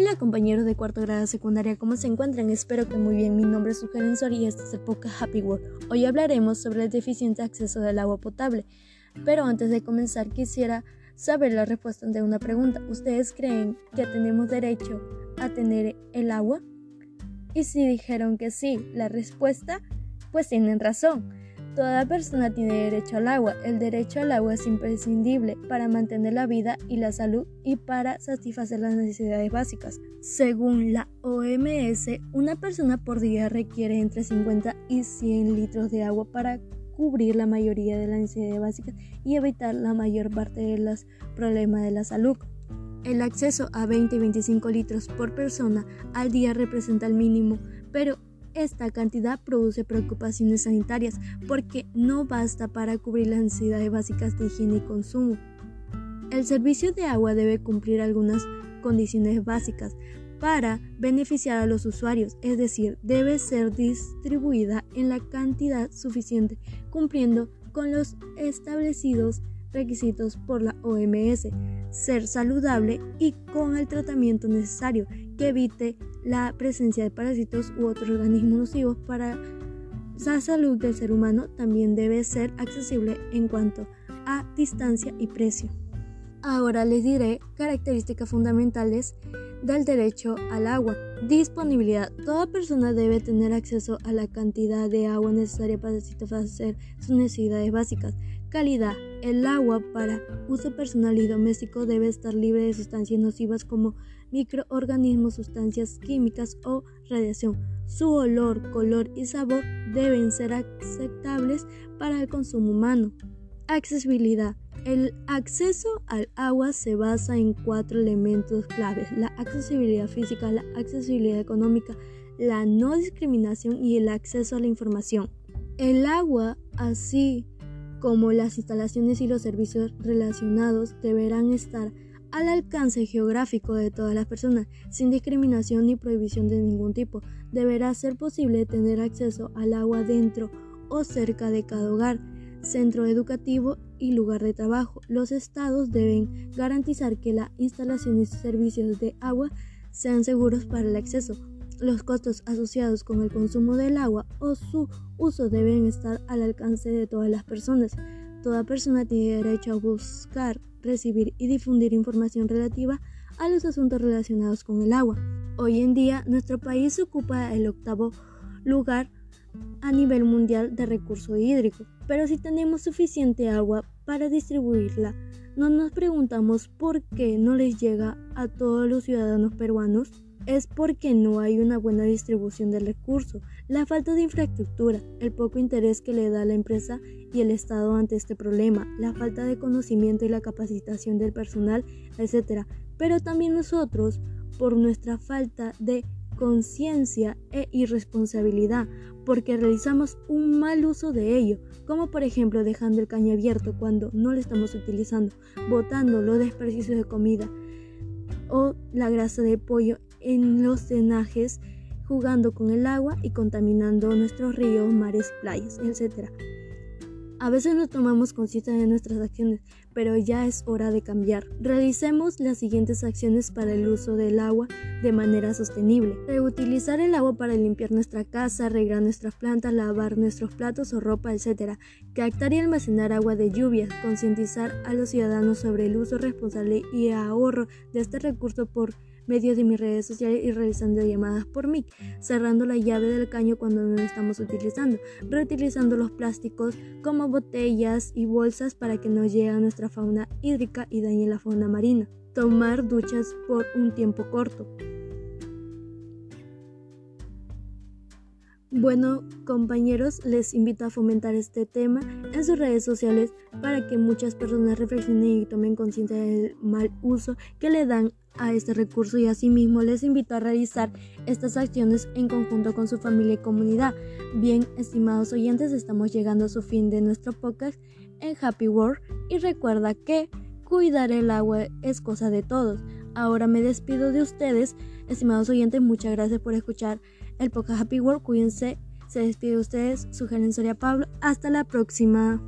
Hola compañeros de cuarto grado secundaria, ¿cómo se encuentran? Espero que muy bien. Mi nombre es Sujeren Sori y este es el Happy World. Hoy hablaremos sobre el deficiente acceso del agua potable. Pero antes de comenzar quisiera saber la respuesta de una pregunta. ¿Ustedes creen que tenemos derecho a tener el agua? Y si dijeron que sí, la respuesta, pues tienen razón. Toda persona tiene derecho al agua. El derecho al agua es imprescindible para mantener la vida y la salud y para satisfacer las necesidades básicas. Según la OMS, una persona por día requiere entre 50 y 100 litros de agua para cubrir la mayoría de las necesidades básicas y evitar la mayor parte de los problemas de la salud. El acceso a 20 y 25 litros por persona al día representa el mínimo, pero esta cantidad produce preocupaciones sanitarias porque no basta para cubrir las necesidades básicas de higiene y consumo. El servicio de agua debe cumplir algunas condiciones básicas para beneficiar a los usuarios, es decir, debe ser distribuida en la cantidad suficiente, cumpliendo con los establecidos requisitos por la OMS, ser saludable y con el tratamiento necesario que evite la presencia de parásitos u otros organismos nocivos para la salud del ser humano también debe ser accesible en cuanto a distancia y precio. Ahora les diré características fundamentales del derecho al agua. Disponibilidad. Toda persona debe tener acceso a la cantidad de agua necesaria para satisfacer sus necesidades básicas. Calidad. El agua para uso personal y doméstico debe estar libre de sustancias nocivas como microorganismos, sustancias químicas o radiación. Su olor, color y sabor deben ser aceptables para el consumo humano. Accesibilidad. El acceso al agua se basa en cuatro elementos claves, la accesibilidad física, la accesibilidad económica, la no discriminación y el acceso a la información. El agua, así como las instalaciones y los servicios relacionados, deberán estar al alcance geográfico de todas las personas, sin discriminación ni prohibición de ningún tipo. Deberá ser posible tener acceso al agua dentro o cerca de cada hogar, centro educativo y lugar de trabajo. Los estados deben garantizar que las instalaciones y servicios de agua sean seguros para el acceso. Los costos asociados con el consumo del agua o su uso deben estar al alcance de todas las personas. Toda persona tiene derecho a buscar recibir y difundir información relativa a los asuntos relacionados con el agua. Hoy en día, nuestro país ocupa el octavo lugar a nivel mundial de recurso hídrico, pero si tenemos suficiente agua para distribuirla, no nos preguntamos por qué no les llega a todos los ciudadanos peruanos es porque no hay una buena distribución del recurso, la falta de infraestructura, el poco interés que le da la empresa y el Estado ante este problema, la falta de conocimiento y la capacitación del personal, etc. Pero también nosotros, por nuestra falta de conciencia e irresponsabilidad, porque realizamos un mal uso de ello, como por ejemplo dejando el caño abierto cuando no lo estamos utilizando, botando los desperdicios de comida o la grasa de pollo en los cenajes, jugando con el agua y contaminando nuestros ríos, mares, playas, etc. A veces no tomamos conciencia de nuestras acciones, pero ya es hora de cambiar. Realicemos las siguientes acciones para el uso del agua de manera sostenible. Reutilizar el agua para limpiar nuestra casa, regar nuestras plantas, lavar nuestros platos o ropa, etc. Captar y almacenar agua de lluvia. Concientizar a los ciudadanos sobre el uso responsable y ahorro de este recurso por medios de mis redes sociales y realizando llamadas por MIC, cerrando la llave del caño cuando no lo estamos utilizando, reutilizando los plásticos como botellas y bolsas para que no llegue a nuestra fauna hídrica y dañe la fauna marina, tomar duchas por un tiempo corto. Bueno, compañeros, les invito a fomentar este tema en sus redes sociales para que muchas personas reflexionen y tomen conciencia del mal uso que le dan a este recurso y asimismo les invito a realizar estas acciones en conjunto con su familia y comunidad. Bien, estimados oyentes, estamos llegando a su fin de nuestro podcast en Happy World y recuerda que cuidar el agua es cosa de todos. Ahora me despido de ustedes, estimados oyentes, muchas gracias por escuchar el podcast Happy World, cuídense, se despide de ustedes, su gerencia Pablo, hasta la próxima.